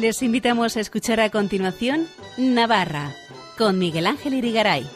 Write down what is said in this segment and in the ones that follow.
Les invitamos a escuchar a continuación Navarra con Miguel Ángel Irigaray.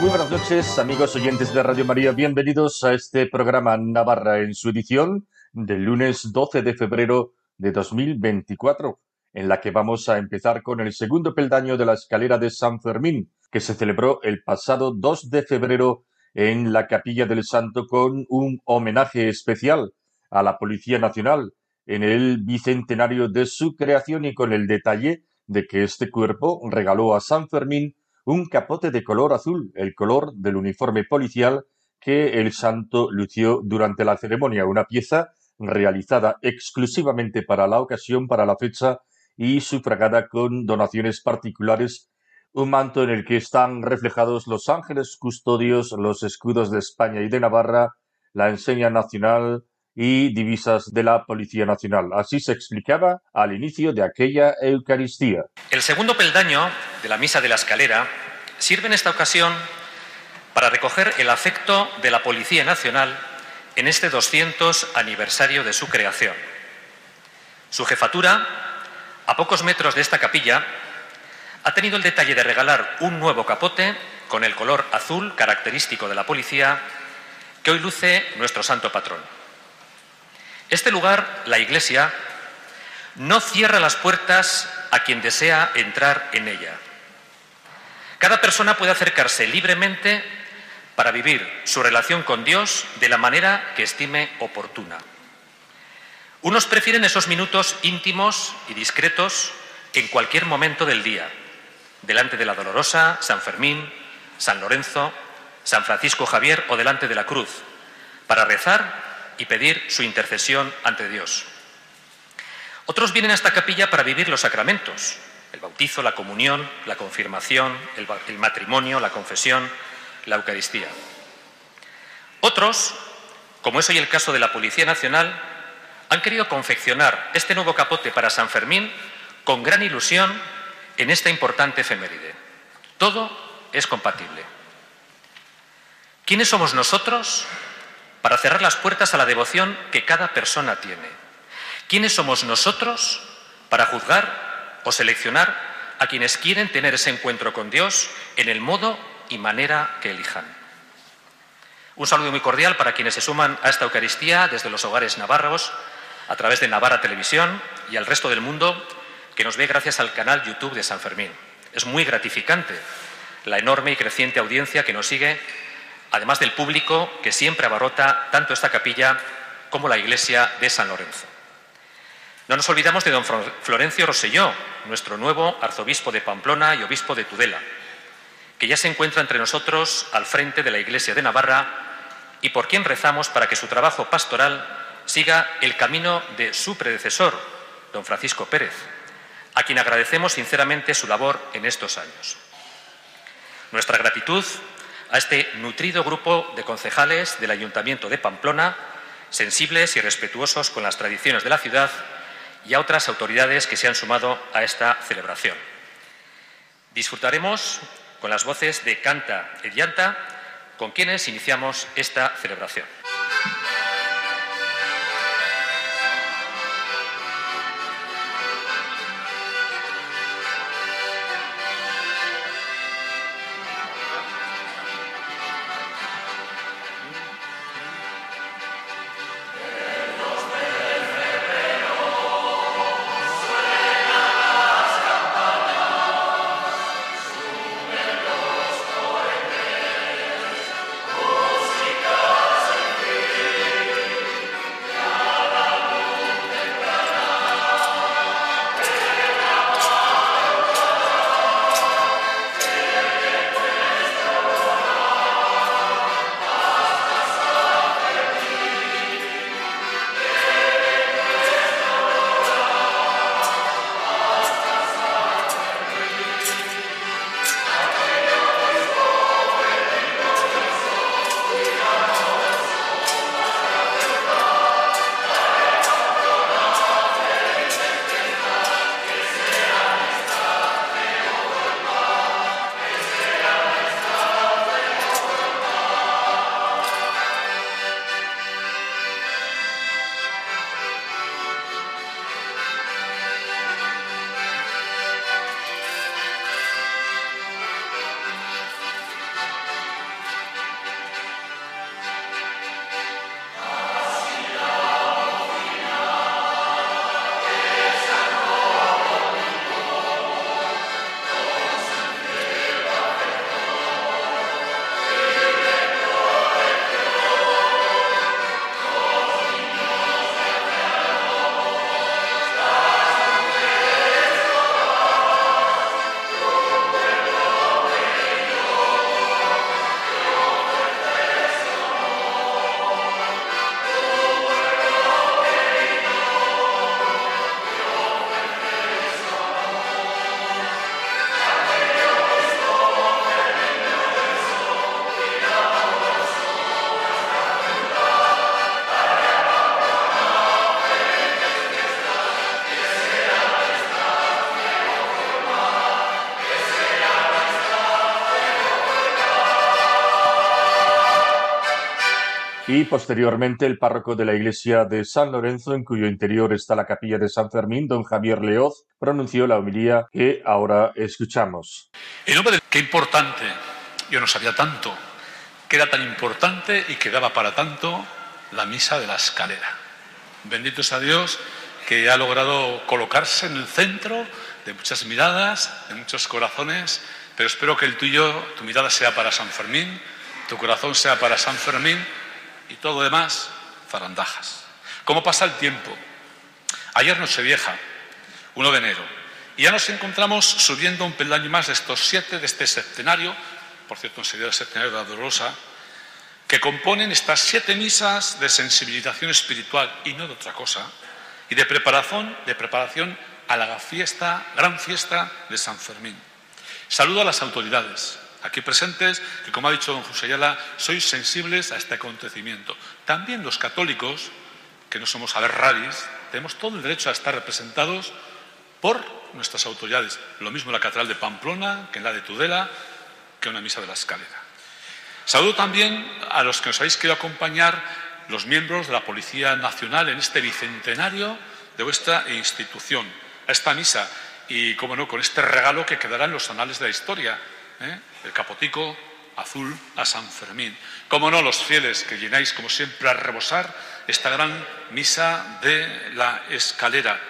Muy buenas noches, amigos oyentes de Radio María. Bienvenidos a este programa Navarra en su edición del lunes 12 de febrero de 2024, en la que vamos a empezar con el segundo peldaño de la escalera de San Fermín, que se celebró el pasado 2 de febrero en la Capilla del Santo con un homenaje especial a la Policía Nacional en el bicentenario de su creación y con el detalle de que este cuerpo regaló a San Fermín un capote de color azul, el color del uniforme policial que el santo lució durante la ceremonia, una pieza realizada exclusivamente para la ocasión, para la fecha y sufragada con donaciones particulares un manto en el que están reflejados los ángeles custodios, los escudos de España y de Navarra, la enseña nacional y divisas de la Policía Nacional. Así se explicaba al inicio de aquella Eucaristía. El segundo peldaño de la Misa de la Escalera sirve en esta ocasión para recoger el afecto de la Policía Nacional en este 200 aniversario de su creación. Su jefatura, a pocos metros de esta capilla, ha tenido el detalle de regalar un nuevo capote con el color azul característico de la policía que hoy luce nuestro santo patrón. Este lugar, la Iglesia, no cierra las puertas a quien desea entrar en ella. Cada persona puede acercarse libremente para vivir su relación con Dios de la manera que estime oportuna. Unos prefieren esos minutos íntimos y discretos en cualquier momento del día, delante de la Dolorosa, San Fermín, San Lorenzo, San Francisco Javier o delante de la cruz, para rezar y pedir su intercesión ante Dios. Otros vienen a esta capilla para vivir los sacramentos, el bautizo, la comunión, la confirmación, el, matrimonio, la confesión, la Eucaristía. Otros, como es hoy el caso de la Policía Nacional, han querido confeccionar este nuevo capote para San Fermín con gran ilusión en esta importante efeméride. Todo es compatible. ¿Quiénes somos nosotros para cerrar las puertas a la devoción que cada persona tiene? ¿Quiénes somos nosotros para juzgar o seleccionar a quienes quieren tener ese encuentro con Dios en el modo y manera que elijan? Un saludo muy cordial para quienes se suman a esta Eucaristía desde los hogares navarros, a través de Navarra Televisión y al resto del mundo que nos ve gracias al canal YouTube de San Fermín. Es muy gratificante la enorme y creciente audiencia que nos sigue, además del público que siempre abarrota tanto esta capilla como la iglesia de San Lorenzo. No nos olvidamos de don Florencio Roselló, nuestro nuevo arzobispo de Pamplona y obispo de Tudela, que ya se encuentra entre nosotros al frente de la iglesia de Navarra y por quien rezamos para que su trabajo pastoral siga el camino de su predecesor, don Francisco Pérez, a quien agradecemos sinceramente su labor en estos años. Nuestra gratitud a este nutrido grupo de concejales del Ayuntamiento de Pamplona, sensibles y respetuosos con las tradiciones de la ciudad, y a otras autoridades que se han sumado a esta celebración. Disfrutaremos con las voces de Canta y Llanta, con quienes iniciamos esta celebración. Y posteriormente el párroco de la iglesia de San Lorenzo, en cuyo interior está la capilla de San Fermín, don Javier Leoz, pronunció la homilía que ahora escuchamos. El nombre de... Qué importante, yo no sabía tanto, que era tan importante y que daba para tanto la misa de la escalera. Bendito sea Dios que ha logrado colocarse en el centro de muchas miradas, de muchos corazones, pero espero que el tuyo, tu mirada sea para San Fermín, tu corazón sea para San Fermín y todo demás, zarandajas. ¿Cómo pasa el tiempo? Ayer vieja, 1 de enero, y ya nos encontramos subiendo un peldaño más de estos siete de este septenario, por cierto, enseguida el septenario de Dolorosa, que componen estas siete misas de sensibilización espiritual y no de otra cosa, y de preparación, de preparación a la fiesta, gran fiesta de San Fermín. Saludo a las autoridades, aquí presentes, que como ha dicho don José Ayala, sois sensibles a este acontecimiento. También los católicos, que no somos aberraris, tenemos todo el derecho a estar representados por nuestras autoridades. Lo mismo en la Catedral de Pamplona que en la de Tudela, que en una misa de la escalera. Saludo también a los que nos habéis querido acompañar, los miembros de la Policía Nacional, en este bicentenario de vuestra institución, a esta misa y, como no, con este regalo que quedará en los anales de la historia ¿eh? El capotico azul a San Fermín. Como no, los fieles que llenáis, como siempre, a rebosar esta gran misa de la escalera.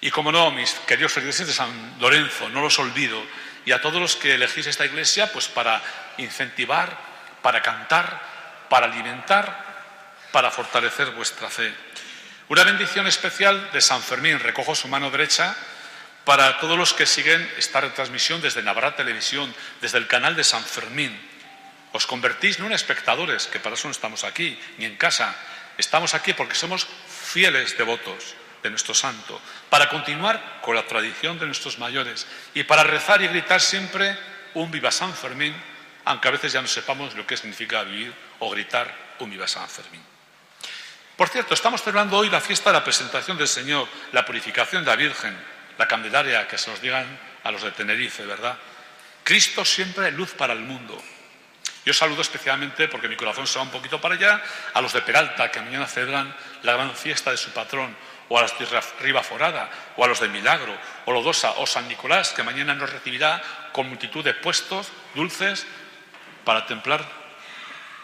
Y como no, mis queridos feligreses de San Lorenzo, no los olvido. Y a todos los que elegís esta iglesia, pues para incentivar, para cantar, para alimentar, para fortalecer vuestra fe. Una bendición especial de San Fermín. Recojo su mano derecha para todos los que siguen esta retransmisión desde Navarra Televisión, desde el canal de San Fermín. Os convertís no en espectadores, que para eso no estamos aquí, ni en casa. Estamos aquí porque somos fieles devotos de nuestro santo, para continuar con la tradición de nuestros mayores y para rezar y gritar siempre un viva San Fermín, aunque a veces ya no sepamos lo que significa vivir o gritar un viva San Fermín. Por cierto, estamos celebrando hoy la fiesta de la presentación del Señor, la purificación de la Virgen, la Candelaria, que se nos digan a los de Tenerife, ¿verdad? Cristo siempre luz para el mundo. Yo saludo especialmente, porque mi corazón se va un poquito para allá, a los de Peralta, que mañana celebran la gran fiesta de su patrón, o a los de Ribaforada, o a los de Milagro, o Lodosa, o San Nicolás, que mañana nos recibirá con multitud de puestos dulces para templar,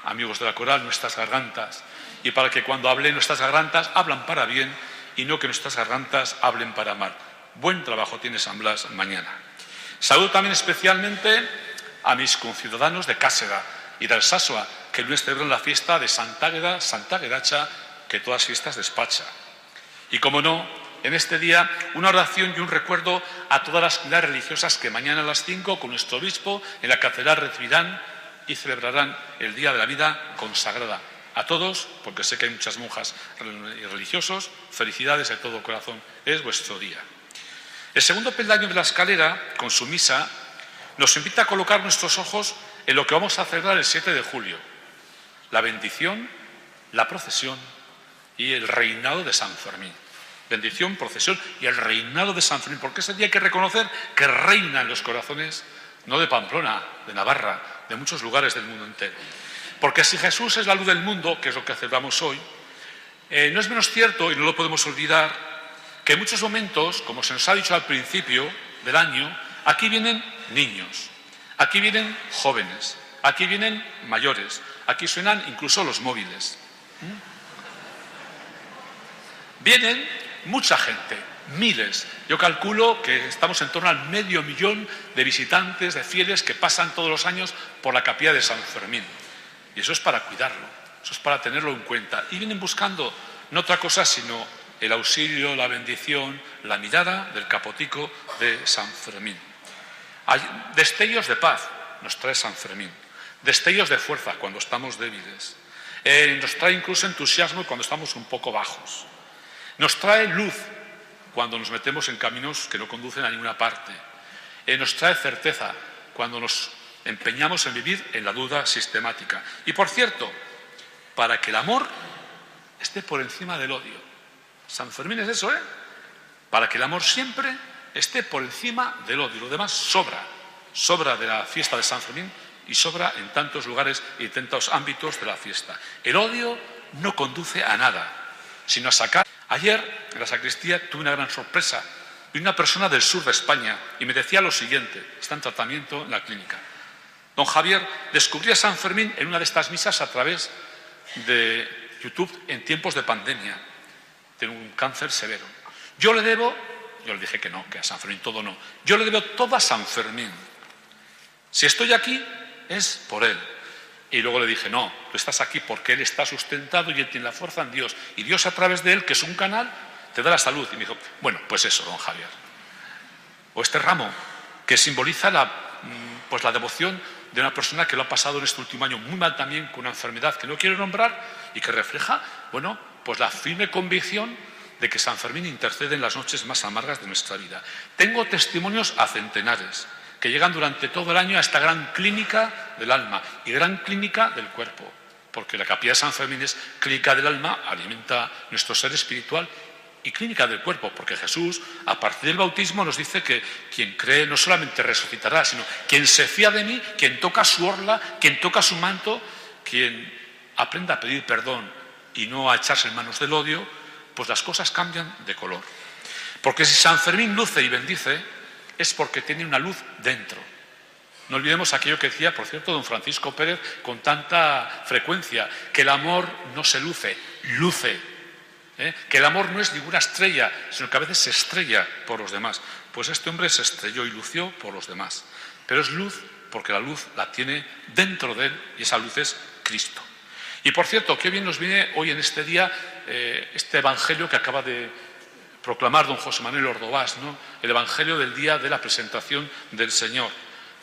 amigos de la coral, nuestras gargantas, y para que cuando hablen nuestras gargantas, hablan para bien, y no que nuestras gargantas hablen para mal. Buen trabajo tiene San Blas mañana. Saludo también especialmente a mis conciudadanos de Cásega y de Alsasua, que el lunes celebran la fiesta de Santa Santa Gedacha, que todas fiestas despacha. Y como no, en este día una oración y un recuerdo a todas las comunidades religiosas que mañana a las 5 con nuestro obispo en la catedral recibirán y celebrarán el Día de la Vida consagrada. A todos, porque sé que hay muchas monjas y religiosos, felicidades de todo corazón. Es vuestro día. El segundo peldaño de la escalera, con su misa, nos invita a colocar nuestros ojos en lo que vamos a celebrar el 7 de julio, la bendición, la procesión y el reinado de San Fermín. Bendición, procesión y el reinado de San Fermín, porque ese día hay que reconocer que reina en los corazones, no de Pamplona, de Navarra, de muchos lugares del mundo entero. Porque si Jesús es la luz del mundo, que es lo que celebramos hoy, eh, no es menos cierto, y no lo podemos olvidar, que en muchos momentos, como se nos ha dicho al principio del año, aquí vienen niños, aquí vienen jóvenes, aquí vienen mayores, aquí suenan incluso los móviles. ¿Mm? Vienen mucha gente, miles. Yo calculo que estamos en torno al medio millón de visitantes, de fieles que pasan todos los años por la capilla de San Fermín. Y eso es para cuidarlo, eso es para tenerlo en cuenta. Y vienen buscando no otra cosa sino el auxilio, la bendición, la mirada del capotico de San Fermín. Hay destellos de paz nos trae San Fermín, destellos de fuerza cuando estamos débiles, eh, nos trae incluso entusiasmo cuando estamos un poco bajos, nos trae luz cuando nos metemos en caminos que no conducen a ninguna parte, eh, nos trae certeza cuando nos empeñamos en vivir en la duda sistemática. Y por cierto, para que el amor esté por encima del odio. San Fermín es eso, ¿eh? Para que el amor siempre esté por encima del odio. Lo demás sobra. Sobra de la fiesta de San Fermín y sobra en tantos lugares y en tantos ámbitos de la fiesta. El odio no conduce a nada, sino a sacar. Ayer en la sacristía tuve una gran sorpresa de una persona del sur de España y me decía lo siguiente, está en tratamiento en la clínica. Don Javier descubrió a San Fermín en una de estas misas a través de YouTube en tiempos de pandemia. Tiene un cáncer severo. Yo le debo, yo le dije que no, que a San Fermín todo no. Yo le debo todo a San Fermín. Si estoy aquí es por él. Y luego le dije, no, tú estás aquí porque él está sustentado y él tiene la fuerza en Dios. Y Dios a través de él, que es un canal, te da la salud. Y me dijo, bueno, pues eso, don Javier. O este ramo, que simboliza la, mm, pues la devoción de una persona que lo ha pasado en este último año muy mal también con una enfermedad que no quiero nombrar y que refleja, bueno, pues la firme convicción de que San Fermín intercede en las noches más amargas de nuestra vida. Tengo testimonios a centenares que llegan durante todo el año a esta gran clínica del alma y gran clínica del cuerpo, porque la capilla de San Fermín es clínica del alma, alimenta nuestro ser espiritual y clínica del cuerpo, porque Jesús, a partir del bautismo, nos dice que quien cree no solamente resucitará, sino quien se fía de mí, quien toca su orla, quien toca su manto, quien aprenda a pedir perdón y no a echarse en manos del odio, pues las cosas cambian de color. Porque si San Fermín luce y bendice, es porque tiene una luz dentro. No olvidemos aquello que decía, por cierto, don Francisco Pérez con tanta frecuencia, que el amor no se luce, luce. ¿eh? que el amor no es ninguna estrella, sino que a veces se estrella por los demás. Pues este hombre se estrelló y lució por los demás. Pero es luz porque la luz la tiene dentro de él y esa luz es Cristo. Y por cierto, qué bien nos viene hoy en este día eh, este evangelio que acaba de proclamar don José Manuel Ordovás, ¿no? el evangelio del día de la presentación del Señor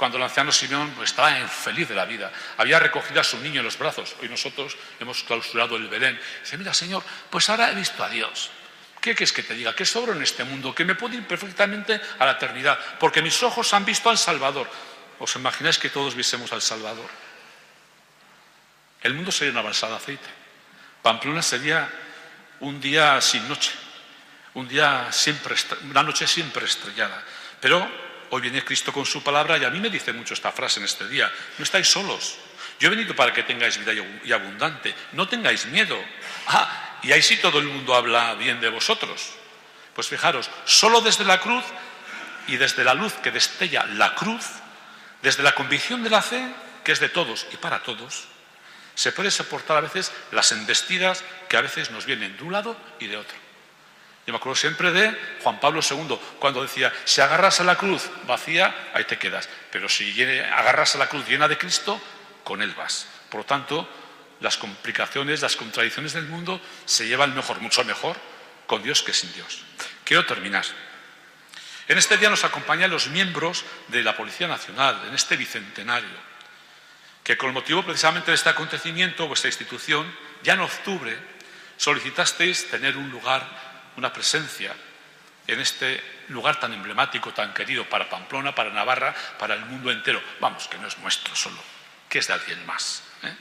cuando el anciano Simeón estaba feliz de la vida. Había recogido a su niño en los brazos. Hoy nosotros hemos clausurado el Belén. Dice, mira, Señor, pues ahora he visto a Dios. ¿Qué quieres que te diga? Que sobro en este mundo, que me puedo ir perfectamente a la eternidad, porque mis ojos han visto al Salvador. ¿Os imagináis que todos viésemos al Salvador? El mundo sería una balsa de aceite. Pamplona sería un día sin noche, un día siempre, una noche siempre estrellada. Pero hoy viene Cristo con su palabra y a mí me dice mucho esta frase en este día. No estáis solos. Yo he venido para que tengáis vida y abundante. No tengáis miedo. Ah, y ahí sí todo el mundo habla bien de vosotros. Pues fijaros, solo desde la cruz y desde la luz que destella la cruz, desde la convicción de la fe, que es de todos y para todos, se puede soportar a veces las embestidas que a veces nos vienen de un lado y de otro. Yo me acuerdo siempre de Juan Pablo II, cuando decía, si agarras a la cruz vacía, ahí te quedas. Pero si agarras a la cruz llena de Cristo, con Él vas. Por lo tanto, las complicaciones, las contradicciones del mundo se llevan mejor, mucho mejor, con Dios que sin Dios. Quiero terminar. En este día nos acompañan los miembros de la Policía Nacional, en este bicentenario, que con motivo precisamente de este acontecimiento, vuestra institución, ya en octubre, solicitasteis tener un lugar una presencia en este lugar tan emblemático, tan querido para Pamplona, para Navarra, para el mundo entero. Vamos, que no es nuestro solo, que es de alguien más. ¿eh?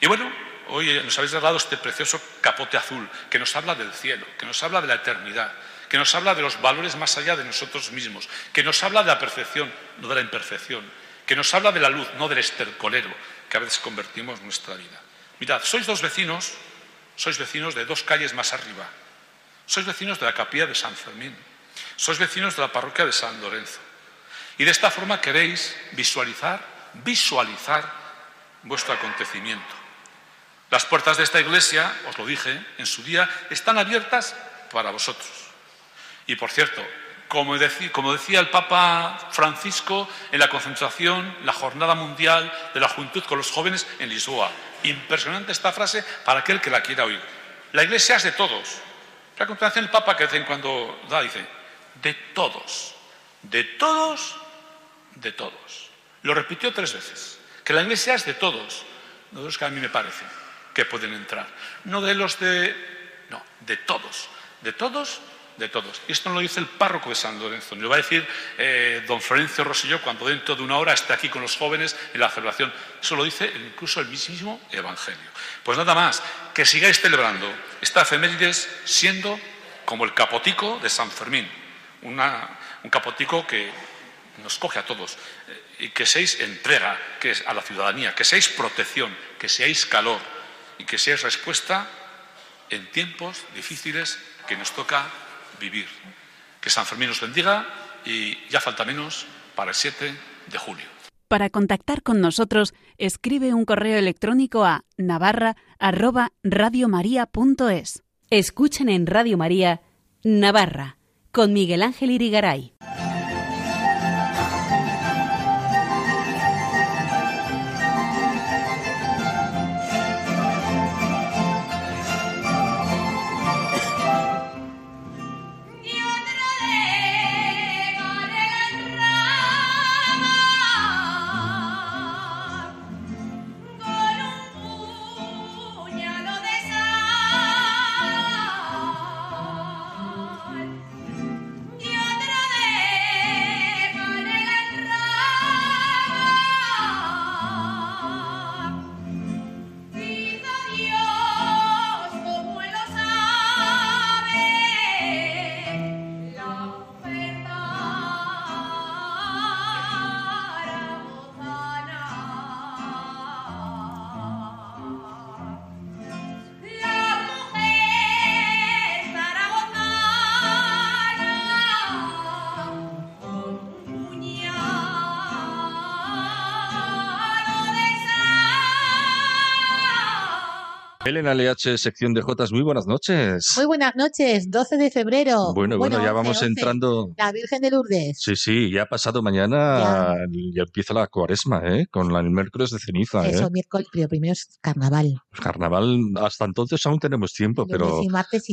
Y bueno, hoy nos habéis regalado este precioso capote azul que nos habla del cielo, que nos habla de la eternidad, que nos habla de los valores más allá de nosotros mismos, que nos habla de la perfección, no de la imperfección, que nos habla de la luz, no del estercolero que a veces convertimos nuestra vida. Mirad, sois dos vecinos, sois vecinos de dos calles más arriba, sois vecinos de la capilla de San Fermín. Sois vecinos de la parroquia de San Lorenzo. Y de esta forma queréis visualizar, visualizar vuestro acontecimiento. Las puertas de esta iglesia, os lo dije en su día, están abiertas para vosotros. Y por cierto, como decía, como decía, el Papa Francisco en la concentración, la Jornada Mundial de la Juventud con los jóvenes en Lisboa. Impresionante esta frase para aquel que la quiera oír. La iglesia es de todos, la continuación el Papa que de vez en cuando da, dice, de todos, de todos, de todos. Lo repitió tres veces, que la iglesia es de todos, no de los que a mí me parece que pueden entrar, no de los de, no, de todos, de todos de todos. Y esto no lo dice el párroco de San Lorenzo, ni lo va a decir eh, don Florencio Rosselló cuando dentro de una hora esté aquí con los jóvenes en la celebración. Eso lo dice incluso el mismo Evangelio. Pues nada más, que sigáis celebrando esta efemérides siendo como el capotico de San Fermín, un capotico que nos coge a todos, eh, y que seáis entrega que es a la ciudadanía, que seáis protección, que seáis calor y que seáis respuesta en tiempos difíciles que nos toca vivir. Que San Fermín nos bendiga y ya falta menos para el 7 de julio. Para contactar con nosotros, escribe un correo electrónico a navarra@radiomaria.es. Escuchen en Radio María Navarra con Miguel Ángel Irigaray. Elena LH, sección de Jotas, muy buenas noches. Muy buenas noches, 12 de febrero. Bueno, bueno, ya vamos entrando. La Virgen de Lourdes. Sí, sí, ya ha pasado mañana, ya, empieza la cuaresma, ¿eh? Con la, el miércoles de ceniza. Eso, ¿eh? miércoles, pero primero es carnaval. Carnaval, hasta entonces aún tenemos tiempo, pero,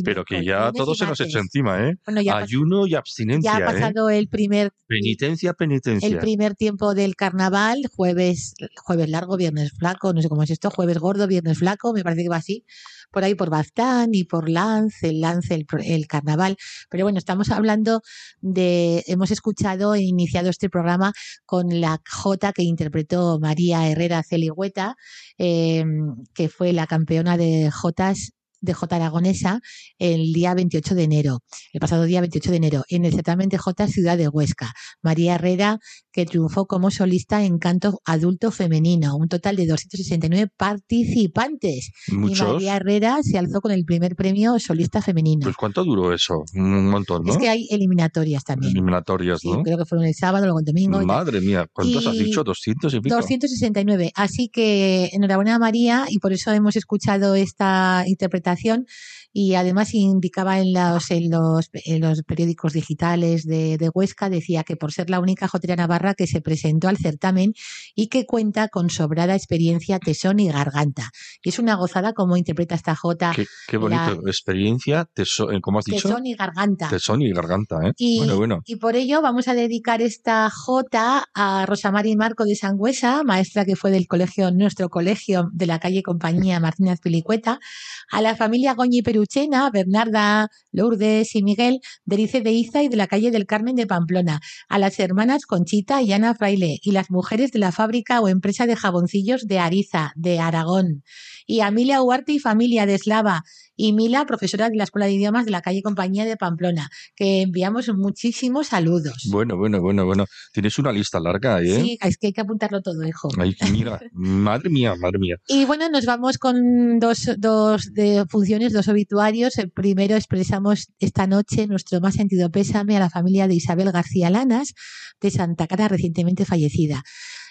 pero que ya todo se nos echa encima, ¿eh? Ayuno y abstinencia. Ya ha ¿eh? pasado el primer. Penitencia, penitencia. El primer tiempo del carnaval, jueves, jueves largo, viernes flaco, no sé cómo es esto, jueves gordo, viernes flaco, me parece que va así, por ahí por Baztán y por Lance, el Lance, el, carnaval. Pero bueno, estamos hablando de, hemos escuchado e iniciado este programa con la J que interpretó María Herrera Celigüeta, em, que fue la campeona de Jotas de J Aragonesa el día 28 de enero, el pasado día 28 de enero, en el certamen de J Ciudad de Huesca. María Herrera, que triunfó como solista en canto adulto femenino, un total de 269 participantes. Y María Herrera se alzó con el primer premio solista femenino. Pues ¿cuánto duró eso? Un montón, ¿no? Es que hay eliminatorias también. Eliminatorias, ¿no? creo que fueron el sábado, luego el domingo. Madre mía, ¿cuántos has dicho? ¿200 y pico? 269. Así que enhorabuena a María y por eso hemos escuchado esta interpretación comunicación y además indicaba en los, en los, en los periódicos digitales de, de, Huesca, decía que por ser la única jotería navarra que se presentó al certamen y que cuenta con sobrada experiencia, tesón y garganta. Y es una gozada como interpreta esta jota. Qué, bonito, experiencia, tesón, eh, ¿cómo has dicho? Tesón y garganta. Tesón y garganta, ¿eh? Y, bueno, bueno. y por ello vamos a dedicar esta jota a Rosa Mari Marco de Sangüesa, maestra que fue del colegio, nuestro colegio de la calle Compañía Martínez Pilicueta, a la familia Goñi Peruchena, Bernarda, Lourdes y Miguel, de Rice de Iza y de la calle del Carmen de Pamplona, a las hermanas Conchita y Ana Fraile y las mujeres de la fábrica o empresa de jaboncillos de Ariza, de Aragón, y a Emilia Huarte y familia de Eslava, y Mila, profesora de la Escuela de Idiomas de la calle Compañía de Pamplona, que enviamos muchísimos saludos. Bueno, bueno, bueno, bueno. Tienes una lista larga, ¿eh? Sí, es que hay que apuntarlo todo, hijo. Ay, mira, madre mía, madre mía. Y bueno, nos vamos con dos, dos de funciones, dos obituarios. El primero expresamos esta noche nuestro más sentido pésame a la familia de Isabel García Lanas, de Santa Cara, recientemente fallecida.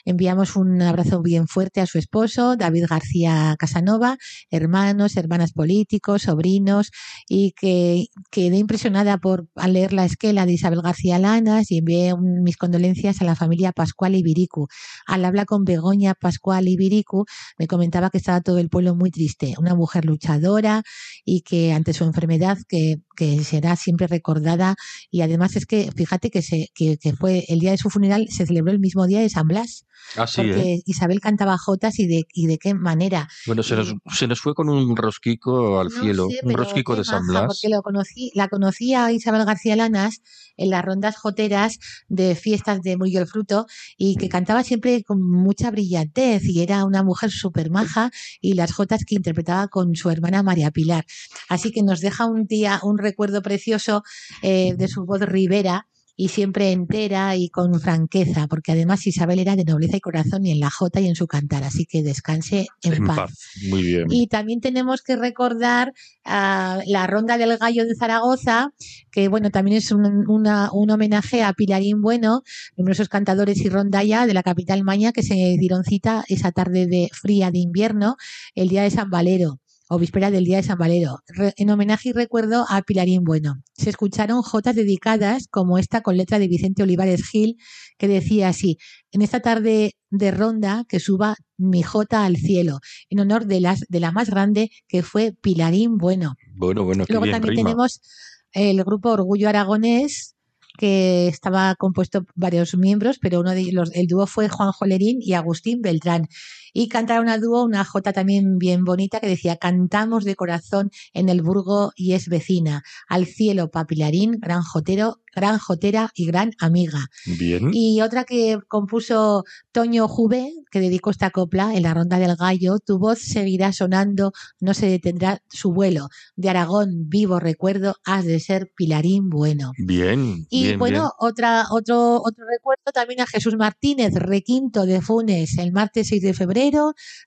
Enviamos un abrazo bien fuerte a su esposo, David García Casanova, hermanos, hermanas políticos, sobrinos, y que quedé impresionada por al leer la esquela de Isabel García Lanas y envié mis condolencias a la familia Pascual Ibiricu. Al hablar con Begoña Pascual Ibiricu, me comentaba que estaba todo el pueblo muy triste, una mujer luchadora y que ante su enfermedad que, que será siempre recordada y además es que fíjate que, se, que, que fue el día de su funeral se celebró el mismo día de San Blas Así, porque ¿eh? Isabel cantaba jotas y de, y de qué manera. Bueno, se nos, se nos fue con un rosquico al No cielo, sé, un rosquico de San Blas. Porque lo conocí, la conocía Isabel García Lanas en las rondas joteras de fiestas de Muy el Fruto y que cantaba siempre con mucha brillantez y era una mujer súper maja y las jotas que interpretaba con su hermana María Pilar. Así que nos deja un día, un recuerdo precioso eh, de su voz ribera y siempre entera y con franqueza, porque además Isabel era de nobleza y corazón y en la jota y en su cantar, así que descanse en, paz. Muy bien. Y también tenemos que recordar a la Ronda del Gallo de Zaragoza, que bueno, también es un, una, un homenaje a Pilarín Bueno, numerosos cantadores y rondalla de la capital maña que se dieron cita esa tarde de fría de invierno, el día de San Valero o víspera del Día de San Valero, en homenaje y recuerdo a Pilarín Bueno. Se escucharon jotas dedicadas como esta con letra de Vicente Olivares Gil, que decía así, en esta tarde de ronda que suba mi jota al cielo, en honor de, las, de la más grande que fue Pilarín Bueno. Bueno, bueno, Luego también tenemos el grupo Orgullo Aragonés, que estaba compuesto varios miembros, pero uno de los, el dúo fue Juan Jolerín y Agustín Beltrán y cantaron a dúo una jota también bien bonita que decía cantamos de corazón en el burgo y es vecina. Al cielo papilarín gran jotero gran jotera y gran amiga bien. Y otra que compuso Toño Juve que dedicó esta copla en la ronda del gallo tu voz seguirá sonando no se detendrá su vuelo. De Aragón vivo recuerdo has de ser Pilarín bueno bien y bien, bueno bien. otra otro otro recuerdo también a Jesús Martínez requinto de Funes el martes 6 de febrero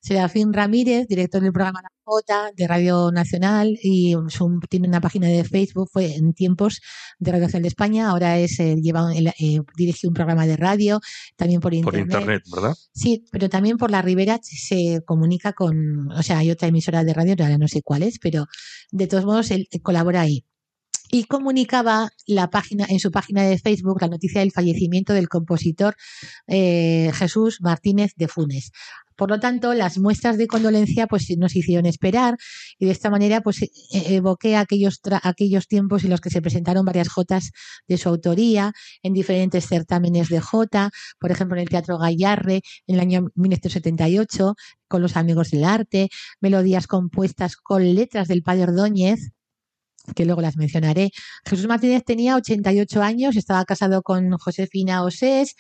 Serafín Ramírez, director del programa La Jota de Radio Nacional y su- tiene una página de Facebook, fue en tiempos de Radio Nacional de España, ahora es eh, lleva eh, dirige un programa de radio, también por Por internet. internet, ¿verdad? Sí, pero también por la Ribera se comunica con, o sea, hay otra emisora de radio, ahora no sé cuál es, pero de todos modos él eh, colabora ahí. Y comunicaba la página, en su página de Facebook la noticia del fallecimiento del compositor eh, Jesús Martínez de Funes. Por lo tanto, las muestras de condolencia pues nos hicieron esperar y de esta manera pues eh, evoqué aquellos, aquellos tiempos en los que se presentaron varias jotas de su autoría en diferentes certámenes de jota, por ejemplo en el Teatro Gallarre en el año 1978 con los Amigos del Arte, melodías compuestas con letras del Padre Ordóñez que luego las mencionaré. Jesús Martínez tenía 88 años, estaba casado con Josefina Osés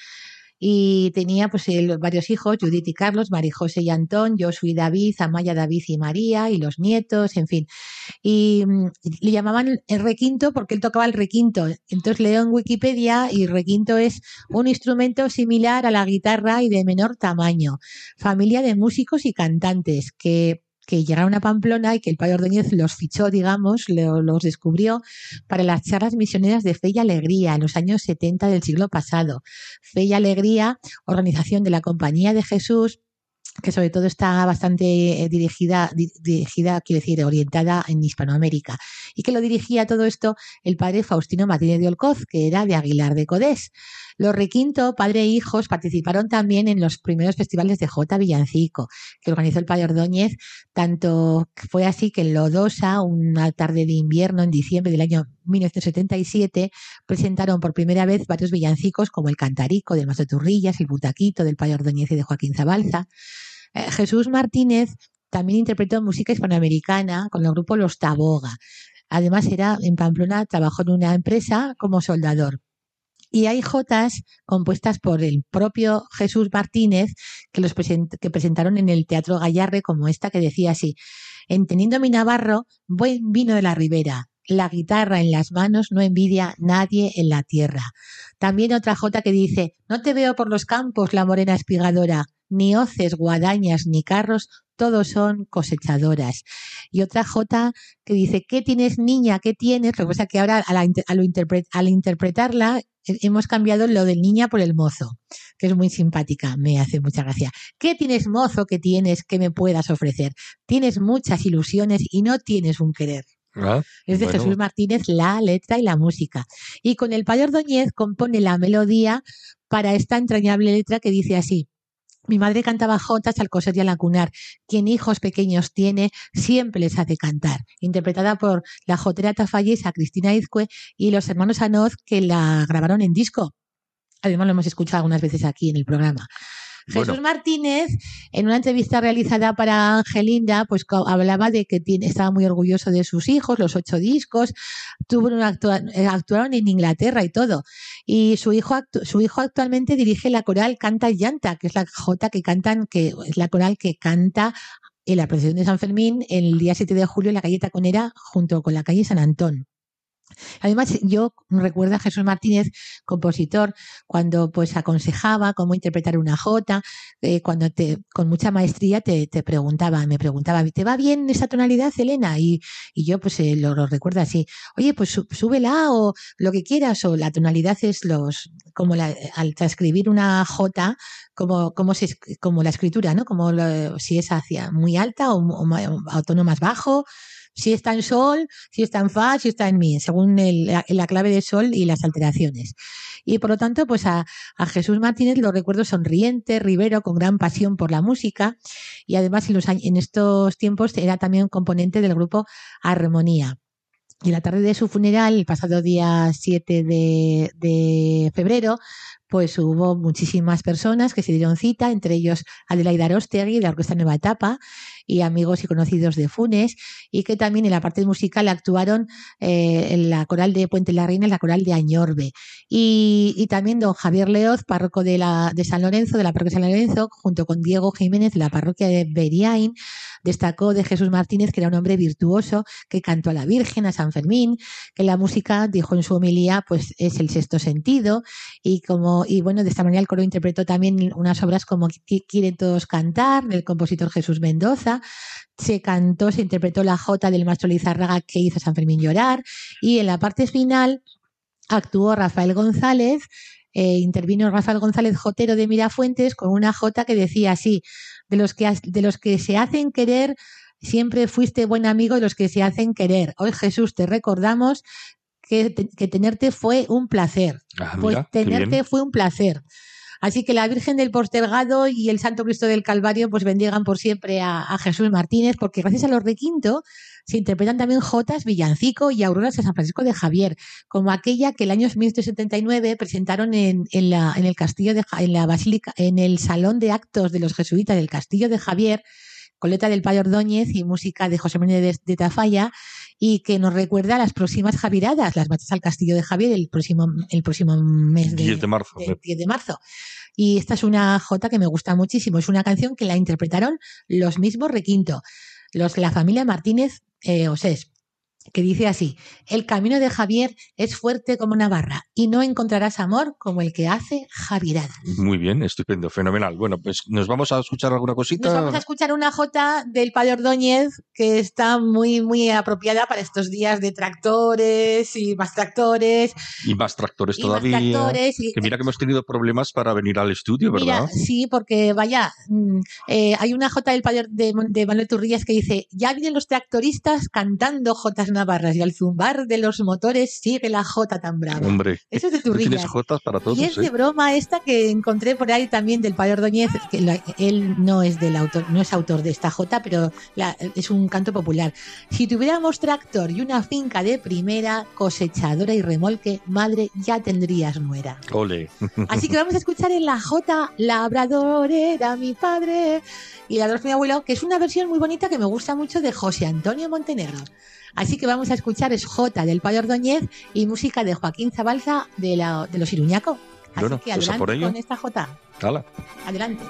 y tenía pues el- varios hijos, Judith y Carlos, María José y Antón, Josué y David, Amaya, David y María y los nietos, en fin. Y mm, le llamaban el requinto porque él tocaba el requinto. Entonces leo en Wikipedia y requinto es un instrumento similar a la guitarra y de menor tamaño. Familia de músicos y cantantes que que llegaron a Pamplona y que el padre Ordóñez los fichó, digamos, lo- los descubrió para las charlas misioneras de Fe y Alegría en los años 70 del siglo pasado. Fe y Alegría, organización de la Compañía de Jesús, que sobre todo está bastante eh, dirigida, di- dirigida, quiero decir, orientada en Hispanoamérica, y que lo dirigía todo esto el padre Faustino Martínez de Olcoz, que era de Aguilar de Codés. Los Requinto, padre e hijos, participaron también en los primeros festivales de J. Villancico, que organizó el padre Ordóñez, tanto fue así que en Lodosa, una tarde de invierno en diciembre del año 1977, presentaron por primera vez varios villancicos como el Cantarico de Mazo Turrillas, el Butaquito del padre Ordóñez y de Joaquín Zabalza. Eh, Jesús Martínez también interpretó música hispanoamericana con el grupo Los Taboga. Además, era en Pamplona, trabajó en una empresa como soldador. Y hay jotas compuestas por el propio Jesús Martínez que los que presentaron en el Teatro Gallarre, como esta que decía así: En teniendo mi Navarro, buen vino de la ribera. La guitarra en las manos no envidia nadie en la tierra. También otra jota que dice: No te veo por los campos, la morena espigadora, ni hoces, guadañas, ni carros, todos son cosechadoras. Y otra jota que dice, ¿qué tienes niña? ¿Qué tienes? Lo que pasa que ahora a lo al interpretarla hemos cambiado lo del niña por el mozo, que es muy simpática, me hace mucha gracia. ¿Qué tienes mozo que tienes que me puedas ofrecer? Tienes muchas ilusiones y no tienes un querer. Ah, Es de bueno. Jesús Martínez la letra y la música. Y con el padre Ordóñez compone la melodía para esta entrañable letra que dice así. Mi madre cantaba jotas al coser y al acunar. Quien hijos pequeños tiene, siempre les hace cantar. Interpretada por la jotera tafallesa Cristina Izcue y los hermanos Anoz que la grabaron en disco. Además lo hemos escuchado algunas veces aquí en el programa. Bueno. Jesús Martínez, en una entrevista realizada para Angelinda, pues hablaba de que tiene- estaba muy orgulloso de sus hijos, los ocho discos, tuvo una actua- eh, actuaron en Inglaterra y todo. Y su hijo, actu- su hijo actualmente dirige la coral Canta y Llanta, que es la jota que cantan, que es la coral que canta en la procesión de San Fermín el día 7 de julio en la calle Taconera junto con la calle San Antón. Además, yo recuerdo a Jesús Martínez, compositor, cuando pues aconsejaba cómo interpretar una jota, eh, cuando te, con mucha maestría te, te, preguntaba, me preguntaba, ¿te va bien esa tonalidad, Elena? Y, y yo pues eh, lo, lo, recuerdo así, oye, pues súbela o lo que quieras, o la tonalidad es los, como la, al transcribir una jota, como, como, se, como la escritura, ¿no? Como lo, si es hacia muy alta o, o, o tono más bajo si está en sol, si está en fa, si está en mi, según la, la, clave de sol y las alteraciones. Y por lo tanto, pues a, Jesús Martínez lo recuerdo sonriente, ribero, con gran pasión por la música y además en, estos tiempos era también componente del grupo Armonía. Y la tarde de su funeral, el pasado día 7 de, de febrero, pues hubo muchísimas personas que se dieron cita, entre ellos Adelaida Arostegui de la Orquesta Nueva Etapa y amigos y conocidos de Funes, y que también en la parte musical actuaron eh, en la coral de Puente la Reina y la coral de Añorbe. Y, también don Javier Leoz, párroco de, la, de San Lorenzo, de la parroquia de San Lorenzo, junto con Diego Jiménez de la parroquia de Beriain, destacó de Jesús Martínez que era un hombre virtuoso, que cantó a la Virgen, a San Fermín, que la música, dijo en su homilía, pues es el sexto sentido, y como, y bueno, de esta manera el coro interpretó también unas obras como Quieren todos cantar, del compositor Jesús Mendoza, se cantó, se interpretó la jota del maestro Lizárraga que hizo San Fermín llorar, y en la parte final actuó Rafael González, eh, intervino Rafael González Jotero de Mirafuentes con una jota que decía así, de los que, de los que se hacen querer, siempre fuiste buen amigo de los que se hacen querer. Hoy Jesús te recordamos que, que tenerte fue un placer. Ah, mira, pues tenerte fue un placer. Así que la Virgen del Postergado y el Santo Cristo del Calvario pues bendigan por siempre a, Jesús Martínez, porque gracias a los requinto se interpretan también jotas, villancico y auroras de San Francisco de Javier, como aquella que el año 1979 presentaron en, en, la, en el castillo de en la basílica, en el salón de actos de los jesuitas del castillo de Javier, coleta del Payo Ordóñez y música de José Manuel de, de Tafalla, y que nos recuerda a las próximas Javiradas, las marchas al Castillo de Javier el próximo, el próximo mes de, 10 de marzo. de, 10 de marzo. Y esta es una jota que me gusta muchísimo. Es una canción que la interpretaron los mismos requinto, los, la familia Martínez eh, Osés, que dice así, el camino de Javier es fuerte como una barra y no encontrarás amor como el que hace Javiradas. Muy bien, estupendo, fenomenal. Bueno, pues nos vamos a escuchar alguna cosita. Nos vamos a escuchar una jota del Padre Ordóñez que está muy, muy apropiada para estos días de tractores y más tractores. Y más tractores y todavía. Más tractores y, que mira que hemos tenido problemas para venir al estudio, ¿verdad? Mira, sí, porque vaya, eh, hay una jota del Padre de, de Manuel Turrillas que dice, ya vienen los tractoristas cantando jotas navarras y al zumbar de los motores sigue la jota tan brava. Hombre, eso es de Turrillas. Tienes jotas para todos. Y es ¿eh? de broma esta que encontré por ahí también del Padre Ordóñez, que la, él no es del autor, no es autor de esta jota, pero la, es un canto popular. Si tuviéramos tractor y una finca de primera, cosechadora y remolque, madre, ya tendrías nuera. Ole. Así que vamos a escuchar en la jota Labrador era mi padre y la mi abuelo, que es una versión muy bonita que me gusta mucho de José Antonio Montenegro. Así que vamos a escuchar es J del Padre Ordóñez y música de Joaquín Zabalza de, la, de los Iruñaco. Así bueno, que pues adelante por ello. con esta J. Hala. Adelante.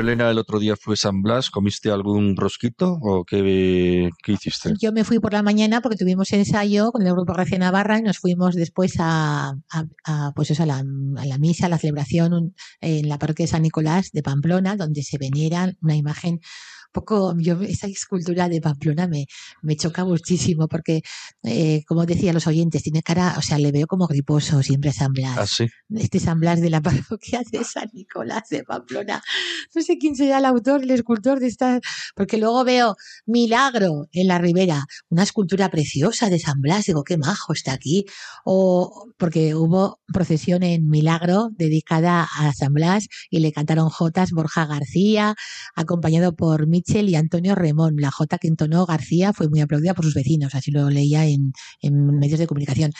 Elena, el otro día fue San Blas. ¿Comiste algún rosquito o qué, hiciste? Yo me fui por la mañana porque tuvimos ensayo con el grupo Gracia Navarra y nos fuimos después a, pues eso, a, la, a la misa, a la celebración en la parroquia de San Nicolás de Pamplona, donde se venera una imagen poco, yo esa escultura de Pamplona me, me choca muchísimo porque, eh, como decía los oyentes, tiene cara, o sea, le veo como griposo siempre a San Blas. Ah, sí. Este San Blas de la parroquia de San Nicolás de Pamplona. No sé quién será el autor, el escultor de esta, porque luego veo Milagro en la ribera, una escultura preciosa de San Blas, digo, qué majo está aquí. O porque hubo procesión en Milagro dedicada a San Blas y le cantaron Jotas Borja García, acompañado por Michel y Antonio Remón. La Jota que entonó García fue muy aplaudida por sus vecinos, así lo leía en medios de comunicación.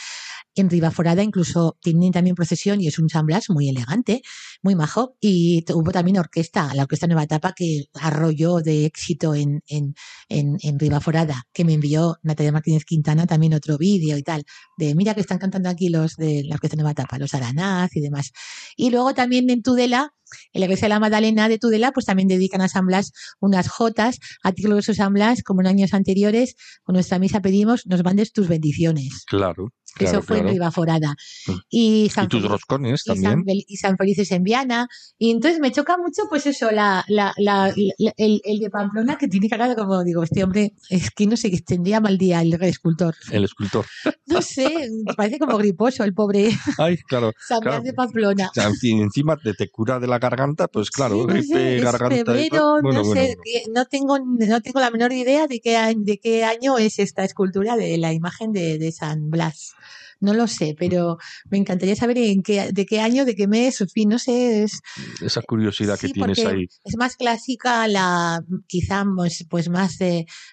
En Ribaforada incluso tienen también procesión y es un San Blas muy elegante, muy majo. Y hubo también orquesta, la Orquesta Nueva Etapa que arrolló de éxito en, en, en, en Ribaforada, que me envió Natalia Martínez Quintana también otro vídeo y tal, de mira que están cantando aquí los de la Orquesta Nueva Etapa, los Aranaz y demás. Y luego también en Tudela, en la iglesia de la Magdalena de Tudela, pues también dedican a San Blas unas jotas. A ti, glorioso San Blas, como en años anteriores, con nuestra misa pedimos, nos mandes tus bendiciones. Claro. Claro, Eso fue claro. en Ribaforada. Mm. Y San Y tus roscones y San, también. Y San Felices en Viana. Y entonces me choca mucho, pues eso, la, la, la- la- el, el de Pamplona, que tiene cara como, digo, este hombre, es que no sé, que tendría mal día el escultor. El escultor. No sé, parece como griposo el pobre Ay, claro. San Claro. Blas de Pamplona. O sea, encima te, te cura de la garganta, pues claro, Sí, no sé, es garganta. y febrero, Bueno, no bueno, sé, no tengo, no tengo la menor idea de qué, de qué año es esta escultura de la imagen de, de San Blas. No lo sé, pero me encantaría saber en qué, de qué año, de qué mes, en fin, no sé, es, Esa curiosidad que tienes ahí. Es más clásica la, quizá pues, pues más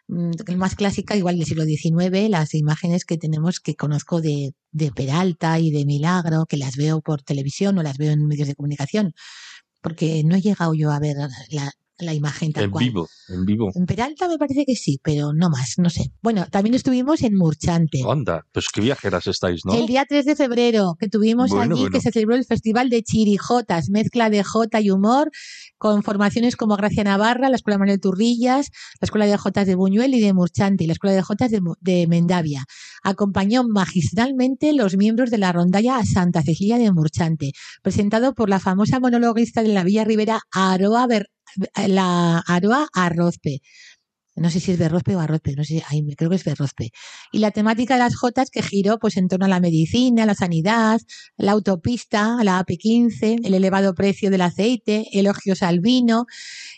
mm, más clásica igual del siglo XIX, las imágenes que tenemos que conozco de, de Peralta y de Milagro, que las veo por televisión o las veo en medios de comunicación, porque no he llegado yo a ver la, la imagen tal En cual. vivo, en vivo. En Peralta me parece que sí, pero no más, no sé. Bueno, también estuvimos en Murchante. Anda, pues qué viajeras estáis, ¿no? El día 3 de febrero que tuvimos Bueno, allí, bueno. que se celebró el Festival de Chirijotas, mezcla de Jota y humor, con formaciones como Gracia Navarra, la Escuela Manuel Turrillas, la Escuela de Jotas de Buñuel y de Murchante, y la Escuela de Jotas de, de Mendavia. Acompañó magistralmente los miembros de la rondalla Santa Cecilia de Murchante, presentado por la famosa monologuista de la Villa Rivera, Aroa, Ber- la Aroa Arrozpe. No sé si es Berrozpe o Arrozpe, no sé, ay, creo que es Berrozpe. Y la temática de las Jotas que giró pues en torno a la medicina, la sanidad, la autopista, la AP15, el elevado precio del aceite, elogios al vino.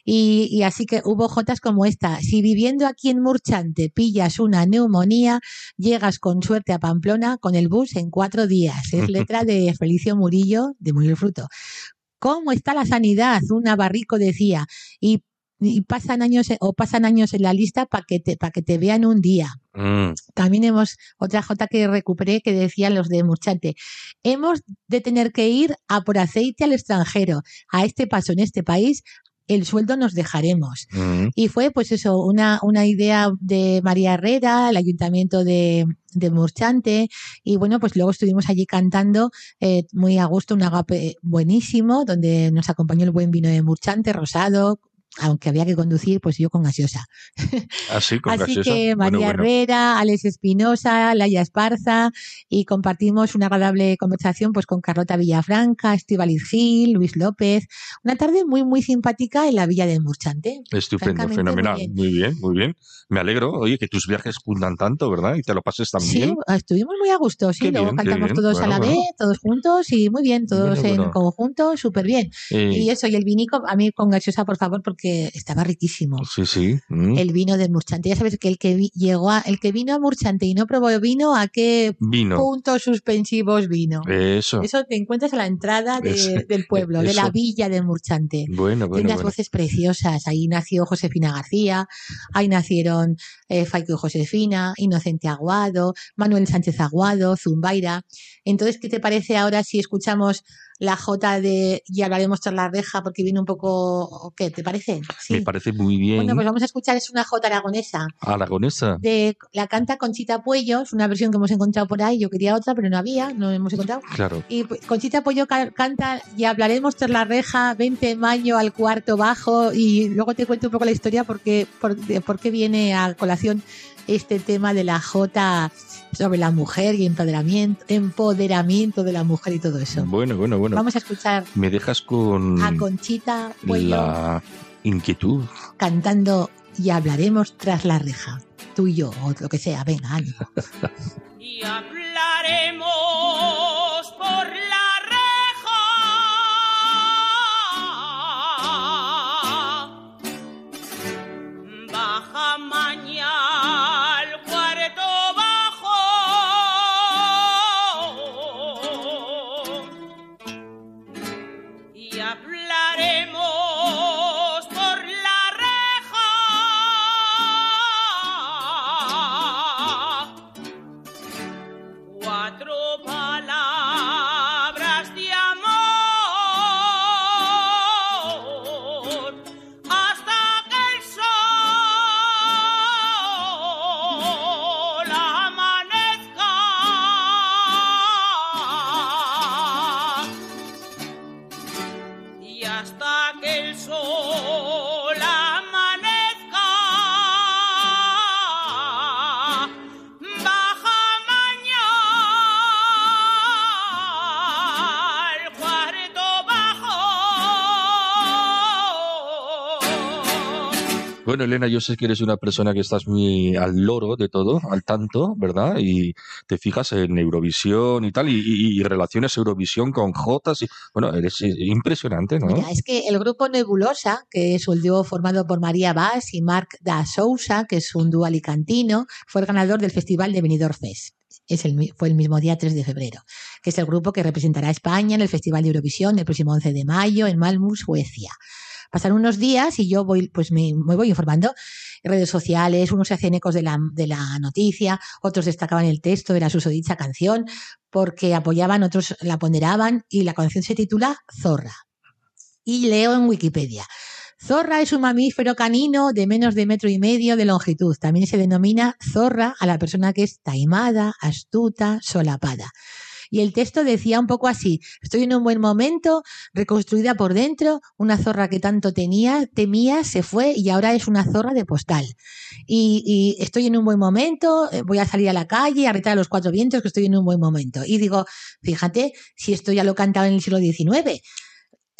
Y, así que hubo Jotas como esta. Si viviendo aquí en Murchante pillas una neumonía, llegas con suerte a Pamplona con el bus en cuatro días. Es letra de Felicio Murillo de el Fruto. ¿Cómo está la sanidad? Un barrico decía. Y, y pasan años o pasan años en la lista para que te, para que te vean un día. Mm, También hemos, otra J que recuperé que decían los de Murchante, hemos de tener que ir a por aceite al extranjero. A este paso en este país, el sueldo nos dejaremos. mm. Y fue, pues eso, una, una idea de María Herrera, el ayuntamiento de, de Murchante. Y bueno, pues luego estuvimos allí cantando eh, muy a gusto, un agape buenísimo, donde nos acompañó el buen vino de Murchante, rosado. Aunque había que conducir, pues yo con gaseosa. Así, con Así gaseosa. que María bueno. Herrera, Alex Espinosa, Laia Esparza y compartimos una agradable conversación pues con Carlota Villafranca, Estivaliz Gil, Luis López. Una tarde muy muy simpática en la Villa de Murchante. Estupendo, muy fenomenal. bien. Muy bien, muy bien. Me alegro, oye, que tus viajes cundan tanto, ¿verdad? Y te lo pases tan Sí, bien. estuvimos muy a gusto, sí. Qué Luego bien, cantamos todos Bueno, a la vez, todos juntos y muy bien, todos en conjunto, súper bien. Eh, Y eso, y el vinico, a mí con gaseosa, por favor, porque estaba riquísimo. sí, sí. mm. El vino de Murchante. Ya sabes que el que vi- llegó a, el que vino a Murchante y no probó vino, ¿a qué Vino. puntos suspensivos vino? Eso. Eso te encuentras a la entrada de- del pueblo, de la villa de Murchante. Bueno, bueno, unas bueno. voces preciosas. Ahí nació Josefina García, ahí nacieron eh, Faico y Josefina, Inocente Aguado, Manuel Sánchez Aguado, Zumbaira. Entonces, ¿qué te parece ahora si escuchamos la J de y hablaremos tras la reja porque viene un poco... ¿o ¿Qué te parece? Sí. Me parece muy bien. Bueno, pues vamos a escuchar, es una J aragonesa. Aragonesa. De, la canta Conchita Puello, es una versión que hemos encontrado por ahí. Yo quería otra, pero no había, no hemos encontrado. Claro. Y Conchita ca- canta y hablaremos tras la reja, 20 de mayo al cuarto bajo y luego te cuento un poco la historia porque por, de por qué viene a colación este tema de la J sobre la mujer y empoderamiento, empoderamiento de la mujer y todo eso. Bueno, bueno, bueno. Vamos a escuchar Me dejas con a Conchita Puello. la Inquietud. cantando y hablaremos tras la reja. Tú y yo, o lo que sea, venga, ánimo. y hablaremos por la reja. Baja mañana Elena, yo sé que eres una persona que estás muy al loro de todo, al tanto, ¿verdad? Y te fijas en Eurovisión y tal, y, relaciones Eurovisión con Jotas. Bueno, eres impresionante, ¿no? Es que el grupo Nebulosa, que es un dúo formado por María Vaz y Marc da Sousa, que es un dúo alicantino, fue el ganador del Festival de Benidorm Fest. Es el, fue el mismo día 3 de febrero, que es el grupo que representará a España en el Festival de Eurovisión el próximo 11 de mayo en Malmö, Suecia. Pasaron unos días y yo voy, pues me, voy informando redes sociales, unos se hacían ecos de la, de la noticia, otros destacaban el texto de la susodicha canción porque apoyaban, otros la ponderaban y la canción se titula Zorra. Y leo en Wikipedia. Zorra es un mamífero canino de menos de metro y medio de longitud. También se denomina zorra a la persona que es taimada, astuta, solapada. Y el texto decía un poco así, estoy en un buen momento, reconstruida por dentro, una zorra que tanto tenía, temía, se fue y ahora es una zorra de postal. Y, y estoy en un buen momento, eh, voy a salir a la calle, a retar a los cuatro vientos que estoy en un buen momento. Y digo, fíjate, si esto ya lo cantaba en el siglo XIX.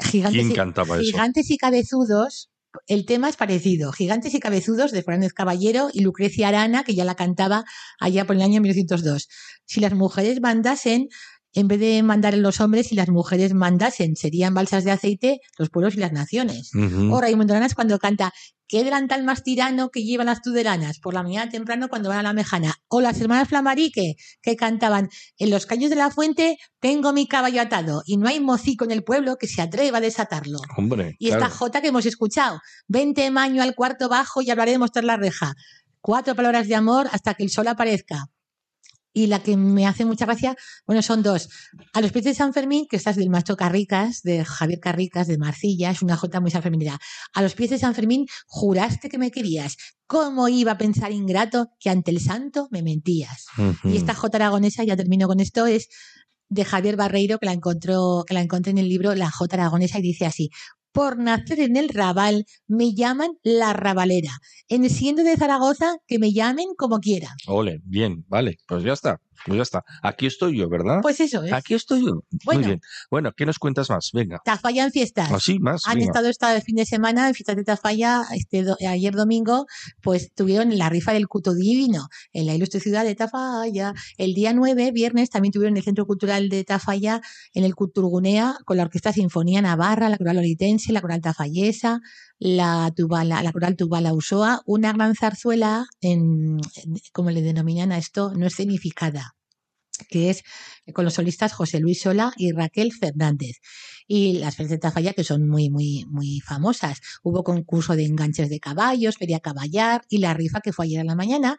Gigantes, ¿Quién y- eso? gigantes y cabezudos, el tema es parecido. Gigantes y cabezudos de Fernández Caballero y Lucrecia Arana, que ya la cantaba allá por el año 1902. Si las mujeres mandasen, en vez de mandar los hombres, si las mujeres mandasen, serían balsas de aceite los pueblos y las naciones. Ujú. O Raimundo Aranas cuando canta ¿Qué delantal más tirano que llevan las tuderanas? Por la mañana temprano cuando van a la mejana. O las hermanas Flamarique que cantaban En los caños de la fuente tengo mi caballo atado y no hay mocico en el pueblo que se atreva a desatarlo. Hombre, Y claro. esta J que hemos escuchado, 20 maño al cuarto bajo y hablaremos tras la reja. Cuatro palabras de amor hasta que el sol aparezca. Y la que me hace mucha gracia, bueno, son dos. A los pies de San Fermín, que estás del macho Carricas, de Javier Carricas, de Marcilla, es una jota muy sanferminera. A los pies de San Fermín juraste que me querías. ¿Cómo iba a pensar ingrato que ante el santo me mentías? Y esta J aragonesa, ya termino con esto, es de Javier Barreiro, que la encontró, que la encontré en el libro La J aragonesa, y dice así. Por nacer en el Raval me llaman la Rabalera. En siendo de Zaragoza, que me llamen como quiera. Ole, bien, vale, pues ya está, pues ya está. Aquí estoy yo, ¿verdad? Pues eso es. Aquí estoy yo. Bueno. Muy bien. Bueno, ¿qué nos cuentas más? Venga. Tafalla en fiestas. Así, más. Han venga. estado este fin de semana en fiestas de Tafalla, este do- ayer domingo, pues tuvieron la rifa del Cuto Divino en la ilustre ciudad de Tafalla. El día 9, viernes, también tuvieron el Centro Cultural de Tafalla en el Culturgunea con la Orquesta Sinfonía Navarra, la Coral Olitense, la Coral Tafallesa, la, tubala, la Coral Tubala Usoa, una gran zarzuela, en, como le denominan a esto, no escenificada que es con los solistas José Luis Sola y Raquel Fernández. Y las ferias de Tafalla, que son muy, muy, muy famosas. Hubo concurso de enganches de caballos, feria caballar y la rifa que fue ayer a la mañana.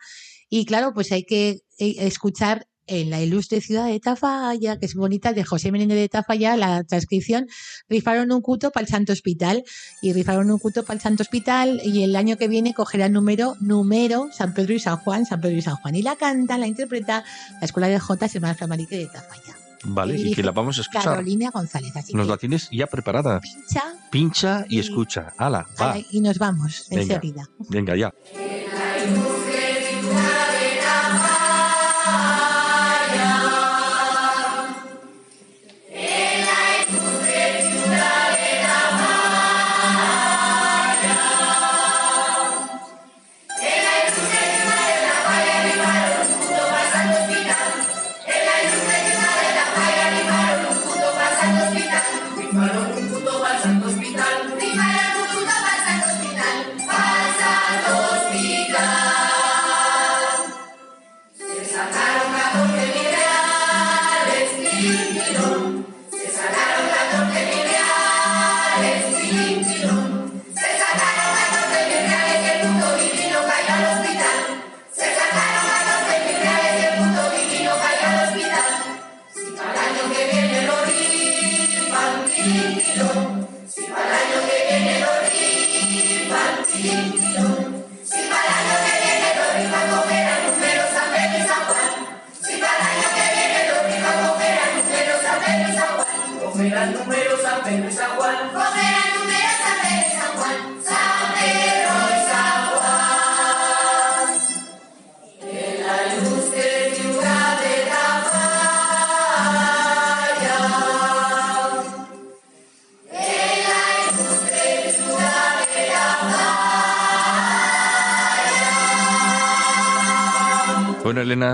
Y claro, pues hay que eh, escuchar en la ilustre ciudad de Tafalla, que es bonita, de José Menéndez de Tafalla, la transcripción, rifaron un cuto para el Santo Hospital y rifaron un cuto para el Santo Hospital y el año que viene cogerá el número, número, San Pedro y San Juan, San Pedro y San Juan. Y la canta, la interpreta la Escuela de Jotas Hermanas Flamarique de Tafalla. Vale, y dirige que la vamos a escuchar. Carolina González. Así Nos que la tienes ya preparada. pincha Pincha y Y- escucha. Hala, va. ala, y nos vamos Venga. enseguida. Venga, ya.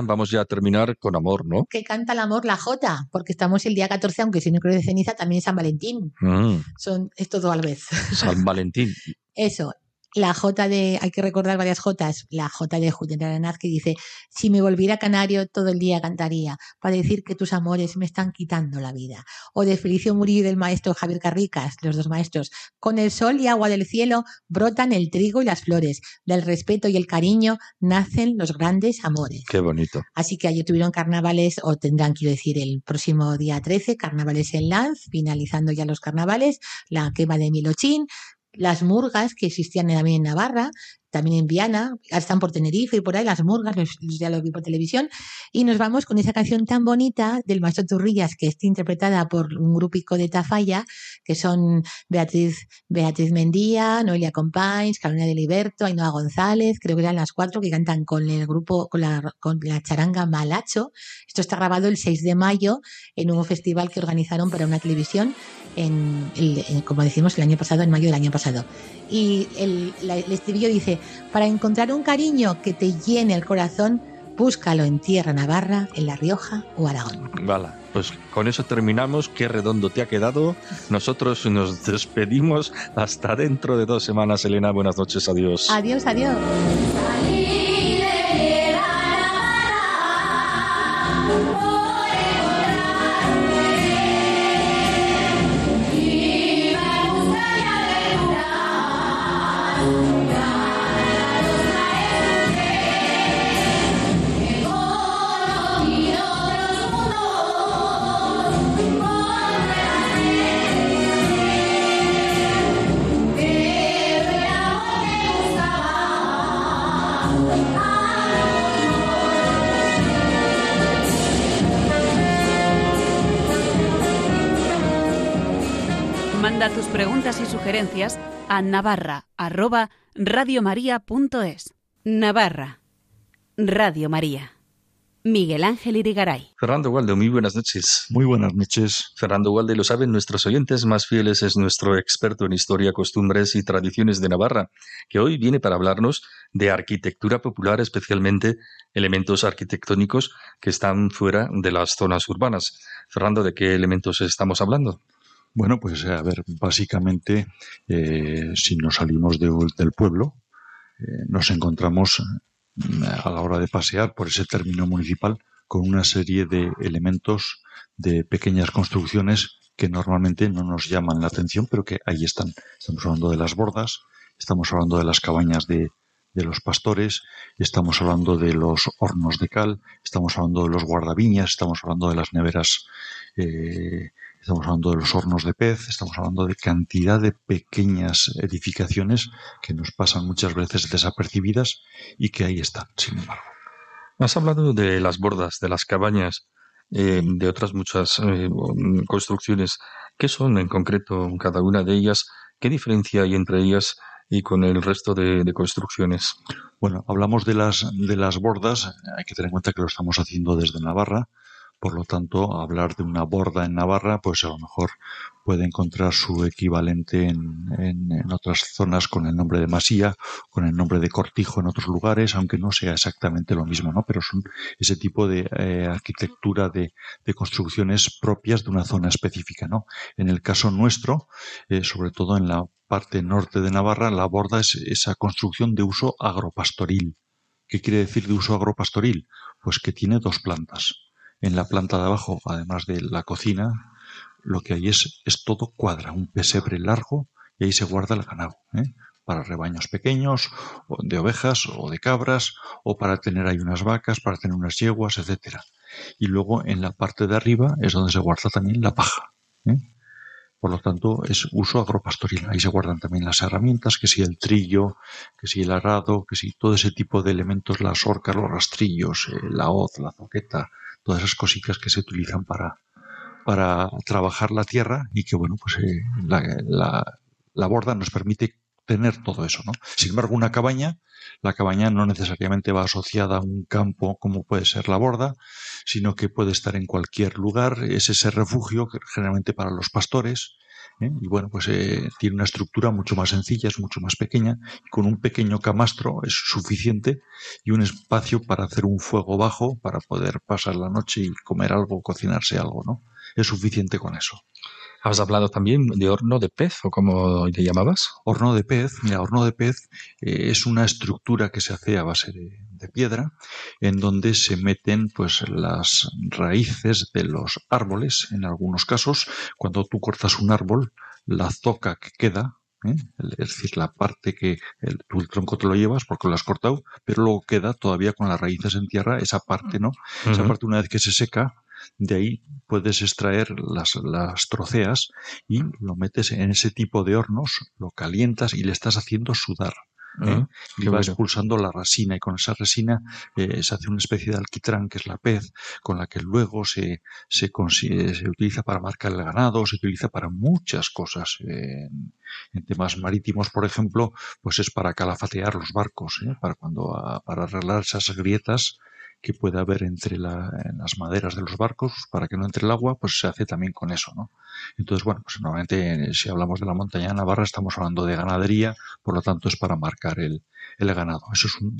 Vamos ya a terminar con amor, ¿no? Que canta el amor la Jota, porque estamos el día 14, aunque si no creo de ceniza, también es San Valentín. Mm, Son, es todo a la vez. San Valentín. Eso, la J de, hay que recordar varias Jotas, la J de Julián Aranaz que dice, si me volviera canario todo el día cantaría, para decir que tus amores me están quitando la vida. O de Felicio Murillo y del maestro Javier Carricas, los dos maestros, con el sol y agua del cielo brotan el trigo y las flores, del respeto y el cariño nacen los grandes amores. Qué bonito. Así que ayer tuvieron carnavales, o tendrán, quiero decir, el próximo día 13, carnavales en Lanz, finalizando ya los carnavales, la quema de Milochín, las murgas que existían también en Navarra, también en Viana, están por Tenerife y por ahí, las murgas, ya lo vi por televisión, y nos vamos con esa canción tan bonita del maestro Turrillas, que está interpretada por un grupico de Tafalla, que son Beatriz, Beatriz Mendía, Noelia Companys, Carolina de Liberto, Ainhoa González, creo que eran las cuatro que cantan con el grupo, con la, charanga Malacho. Esto está grabado el 6 de mayo en un festival que organizaron para una televisión, en, en- como decimos, el año pasado, en mayo del año pasado. Y el, la- el estribillo dice, para encontrar un cariño que te llene el corazón, búscalo en tierra navarra, en La Rioja o Aragón. Vale, pues con eso terminamos. Qué redondo te ha quedado. Nosotros nos despedimos hasta dentro de dos semanas, Elena. Buenas noches, adiós. Adiós, adiós. Sugerencias a navarra@radiomaria.es. Navarra. Radio María. Miguel Ángel Irigaray. Fernando Walde, muy buenas noches. Muy buenas noches. Fernando Walde, lo saben nuestros oyentes más fieles, es nuestro experto en historia, costumbres y tradiciones de Navarra, que hoy viene para hablarnos de arquitectura popular, especialmente elementos arquitectónicos que están fuera de las zonas urbanas. Fernando, ¿de qué elementos estamos hablando? Bueno, pues a ver, básicamente, eh, si nos salimos de- del pueblo, eh, nos encontramos mm, a la hora de pasear por ese término municipal con una serie de elementos de pequeñas construcciones que normalmente no nos llaman la atención, pero que ahí están. Estamos hablando de las bordas, estamos hablando de las cabañas de, de los pastores, estamos hablando de los hornos de cal, estamos hablando de los guardaviñas, estamos hablando de las neveras, eh, estamos hablando de los hornos de pez, estamos hablando de cantidad de pequeñas edificaciones que nos pasan muchas veces desapercibidas y que ahí están, sin embargo. Has hablado de las bordas, de las cabañas, eh, de otras muchas eh, construcciones. ¿Qué son en concreto cada una de ellas? ¿Qué diferencia hay entre ellas y con el resto de, de construcciones? Bueno, hablamos de las, de las bordas, hay que tener en cuenta que lo estamos haciendo desde Navarra, por lo tanto, hablar de una borda en Navarra, pues a lo mejor puede encontrar su equivalente en, en- otras zonas con el nombre de masía, con el nombre de cortijo en otros lugares, aunque no sea exactamente lo mismo, ¿no? Pero son ese tipo de eh, arquitectura de, de construcciones propias de una zona específica, ¿no? En el caso nuestro, eh, sobre todo en la parte norte de Navarra, la borda es esa construcción de uso agropastoril. ¿Qué quiere decir de uso agropastoril? Pues que tiene dos plantas. En la planta de abajo, además de la cocina, lo que hay es, es todo cuadra, un pesebre largo y ahí se guarda el ganado, ¿eh? para rebaños pequeños, de ovejas o de cabras, o para tener ahí unas vacas, para tener unas yeguas, etcétera. Y luego en la parte de arriba es donde se guarda también la paja. ¿eh? Por lo tanto, es uso agropastoril. Ahí se guardan también las herramientas, que si el trillo, que si el arado, que si todo ese tipo de elementos, las orcas, los rastrillos, eh, la hoz, la zoqueta, todas esas cositas que se utilizan para, para trabajar la tierra y que, bueno, pues eh, la, la- la borda nos permite tener todo eso, ¿no? Sin embargo, una cabaña, la cabaña no necesariamente va asociada a un campo como puede ser la borda, sino que puede estar en cualquier lugar, es ese refugio generalmente para los pastores, ¿eh? y bueno, pues eh, tiene una estructura mucho más sencilla, es mucho más pequeña, y con un pequeño camastro es suficiente y un espacio para hacer un fuego bajo, para poder pasar la noche y comer algo, cocinarse algo, ¿no? Es suficiente con eso. Has hablado también de horno de pez, o como le llamabas. Horno de pez, mira, horno de pez eh, es una estructura que se hace a base de, de piedra, en donde se meten pues las raíces de los árboles, en algunos casos, cuando tú cortas un árbol, la zoca que queda, ¿eh? Es decir, la parte que el, tú el tronco te lo llevas porque lo has cortado, pero luego queda todavía con las raíces en tierra, esa parte, ¿no? Esa parte una vez que se seca, de ahí puedes extraer las, las troceas y lo metes en ese tipo de hornos, lo calientas y le estás haciendo sudar. ¿eh? Ah, y va bueno. expulsando la resina y con esa resina eh, se hace una especie de alquitrán que es la pez con la que luego se, se, consi- se utiliza para marcar el ganado, se utiliza para muchas cosas. eh, en temas marítimos, por ejemplo, pues es para calafatear los barcos, ¿eh? para cuando a- para arreglar esas grietas que puede haber entre la- las maderas de los barcos para que no entre el agua, pues se hace también con eso, ¿no? Entonces, bueno, pues normalmente eh, si hablamos de la montaña de Navarra estamos hablando de ganadería, por lo tanto es para marcar el, el ganado. Eso es un,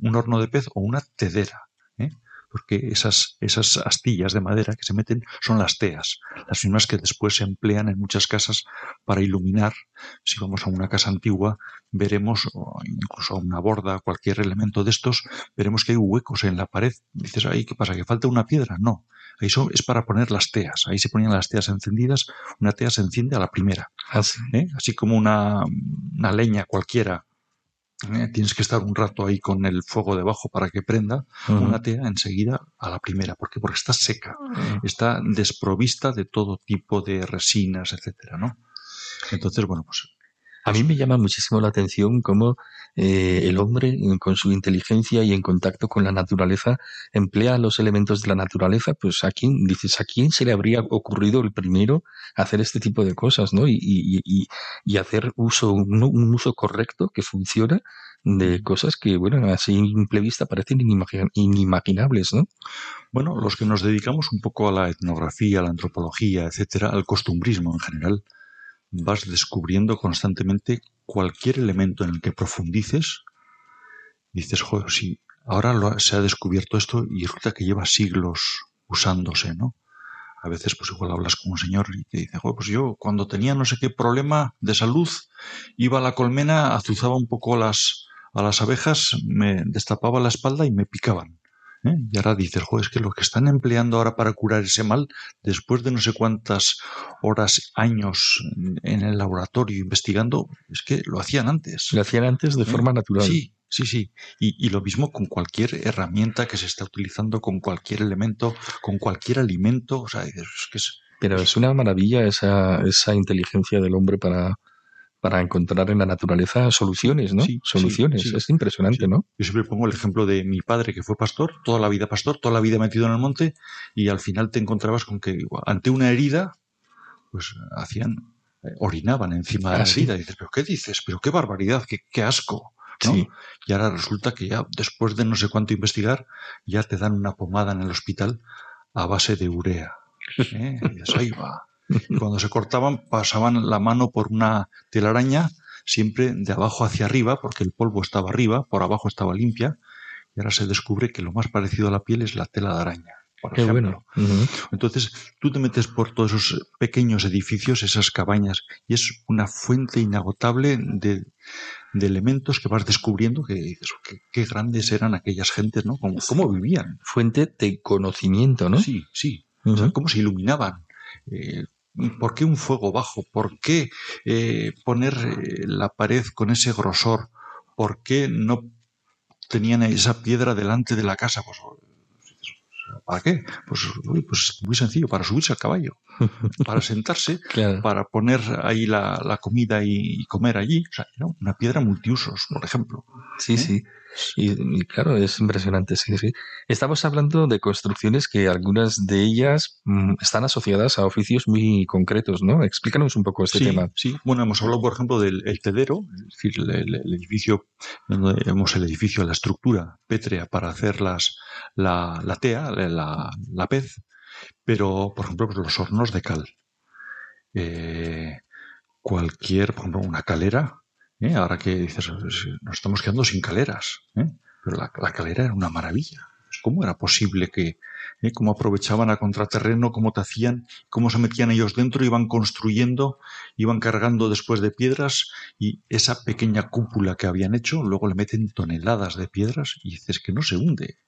un horno de pez o una tedera, ¿eh? Porque esas, esas astillas de madera que se meten son las teas, las mismas que después se emplean en muchas casas para iluminar. Si vamos a una casa antigua, veremos, o incluso a una borda, cualquier elemento de estos, veremos que hay huecos en la pared. Dices, ay, ¿qué pasa? ¿Que falta una piedra? No. Ahí son- es para poner las teas. Ahí se ponían las teas encendidas. Una tea se enciende a la primera. Ah, sí. ¿eh? Así como una, una leña cualquiera. ¿Eh? Tienes que estar un rato ahí con el fuego debajo para que prenda. Una tea enseguida a la primera. ¿Por qué? Porque está seca. Está desprovista de todo tipo de resinas, etcétera, ¿no? Entonces, bueno, pues A mí me llama muchísimo la atención cómo eh, el hombre, eh, con su inteligencia y en contacto con la naturaleza, emplea los elementos de la naturaleza. Pues a quién, dices, a quién se le habría ocurrido el primero hacer este tipo de cosas, ¿no? Y, y, y, y hacer uso, un, un uso correcto que funciona de cosas que, bueno, a simple vista parecen inimagi- inimaginables, ¿no? Bueno, los que nos dedicamos un poco a la etnografía, a la antropología, etcétera, al costumbrismo en general, vas descubriendo constantemente cualquier elemento en el que profundices. Dices, joder, sí, ahora lo se ha descubierto esto y resulta que lleva siglos usándose, ¿no? A veces, pues igual hablas con un señor y te dice, joder, pues yo cuando tenía no sé qué problema de salud, iba a la colmena, azuzaba un poco las, a las abejas, me destapaba la espalda y me picaban. ¿Eh? Y ahora dices, joder, es que lo que están empleando ahora para curar ese mal, después de no sé cuántas horas, años en el laboratorio investigando, es que lo hacían antes. Lo hacían antes de ¿Eh? forma natural. Sí, sí, sí. Y, y lo mismo con cualquier herramienta que se está utilizando, con cualquier elemento, con cualquier alimento. O sea, es que es, Pero es una maravilla esa, esa inteligencia del hombre para, para encontrar en la naturaleza soluciones, ¿no? Sí, soluciones. sí. Es impresionante. ¿no? Yo siempre pongo el ejemplo de mi padre que fue pastor, toda la vida pastor, toda la vida metido en el monte, y al final te encontrabas con que ante una herida, pues hacían, eh, orinaban encima de Ah, la sí. herida. Y dices, pero ¿qué dices? Pero qué barbaridad, qué, qué asco. ¿no? Sí. Y ahora resulta que ya después de no sé cuánto investigar, ya te dan una pomada en el hospital a base de urea. ¿eh? Y ahí va. Y cuando se cortaban, pasaban la mano por una telaraña, siempre de abajo hacia arriba, porque el polvo estaba arriba, por abajo estaba limpia, y ahora se descubre que lo más parecido a la piel es la tela de araña. Por Qué ejemplo. bueno. Entonces, tú te metes por todos esos pequeños edificios, esas cabañas, y es una fuente inagotable de, de elementos que vas descubriendo que dices, qué, qué grandes eran aquellas gentes, ¿no? ¿Cómo, cómo vivían? Fuente de conocimiento, ¿no? Sí, sí. O sea, Ujú. cómo se iluminaban. Eh, ¿Por qué un fuego bajo? ¿Por qué eh, poner eh, la pared con ese grosor? ¿Por qué no tenían esa piedra delante de la casa? Pues, ¿Para qué? Pues, pues muy sencillo, para subirse al caballo, para sentarse, Claro. para poner ahí la, la comida y, y comer allí. O sea, era una piedra multiusos, por ejemplo. Sí, ¿eh? sí. Y, y claro, es impresionante, sí, sí. Estamos hablando de construcciones que algunas de ellas mm, están asociadas a oficios muy concretos, ¿no? Explícanos un poco este sí, tema. Sí, bueno, hemos hablado, por ejemplo, del el tedero, es decir, el, el- el edificio, donde vemos el edificio, la estructura pétrea para hacer las, la, la tea, la, la pez, pero, por ejemplo, los hornos de cal. Eh, cualquier, por ejemplo, una calera, ¿eh? ahora que dices, nos estamos quedando sin caleras, ¿eh? pero la, la calera era una maravilla. ¿Cómo era posible que, eh, cómo aprovechaban a contraterreno, cómo te hacían, cómo se metían ellos dentro, iban construyendo, iban cargando después de piedras y esa pequeña cúpula que habían hecho, luego le meten toneladas de piedras y dices que no se hunde.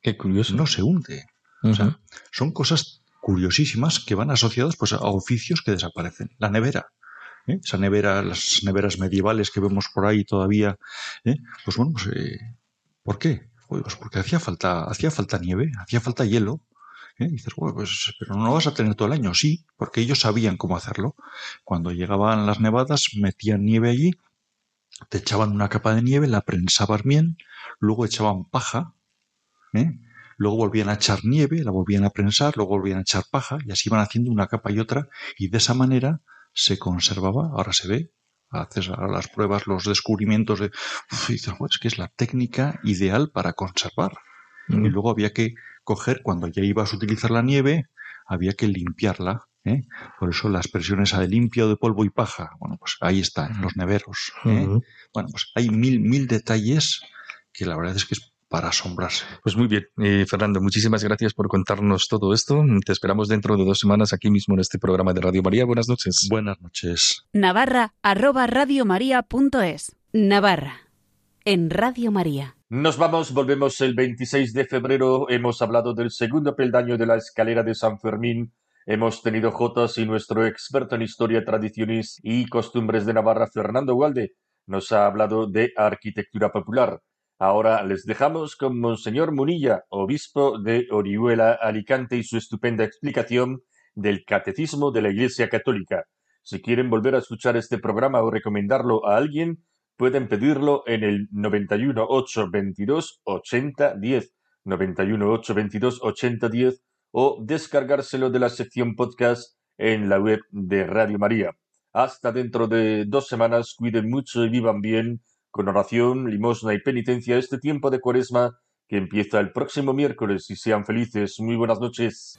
Qué curioso. No se hunde. O sea, son cosas curiosísimas que van asociadas pues, a oficios que desaparecen. La nevera. ¿Eh? Esa nevera, las neveras medievales que vemos por ahí todavía. ¿eh? Pues bueno, pues, eh, ¿por qué? Pues porque hacía falta, hacía falta nieve, hacía falta hielo. dices, bueno, pues, pero no lo vas a tener todo el año. Sí, porque ellos sabían cómo hacerlo. Cuando llegaban las nevadas, metían nieve allí, te echaban una capa de nieve, la prensaban bien, luego echaban paja, luego volvían a echar nieve, la volvían a prensar, luego volvían a echar paja y así iban haciendo una capa y otra y de esa manera se conservaba, ahora se ve, haces ahora las pruebas, los descubrimientos de, uf, y dices, "Joder, es que es la técnica ideal para conservar. Mm. Y luego había que coger, cuando ya ibas a utilizar la nieve, había que limpiarla. ¿eh? Por eso la expresión esa de limpio de polvo y paja, bueno, pues ahí está, en los neveros. ¿eh? Bueno, pues hay mil, mil detalles que la verdad es que es para asombrarse. Pues muy bien, Eh, Fernando, muchísimas gracias por contarnos todo esto. Te esperamos dentro de dos semanas aquí mismo en este programa de Radio María. Buenas noches. Buenas noches. Navarra arroba radiomaria.es. Navarra. En Radio María. Nos vamos, volvemos el 26 de febrero. Hemos hablado del segundo peldaño de la escalera de San Fermín. Hemos tenido Jotas y nuestro experto en historia, tradiciones y costumbres de Navarra, Fernando Gualde, nos ha hablado de arquitectura popular. Ahora les dejamos con Monseñor Munilla, obispo de Orihuela, Alicante, y su estupenda explicación del Catecismo de la Iglesia Católica. Si quieren volver a escuchar este programa o recomendarlo a alguien, pueden pedirlo en el 91 822 80 10, 91 822 80 10 o descargárselo de la sección podcast en la web de Radio María. Hasta dentro de dos semanas, cuiden mucho y vivan bien, con oración, limosna y penitencia este tiempo de cuaresma que empieza el próximo miércoles y sean felices. Muy buenas noches.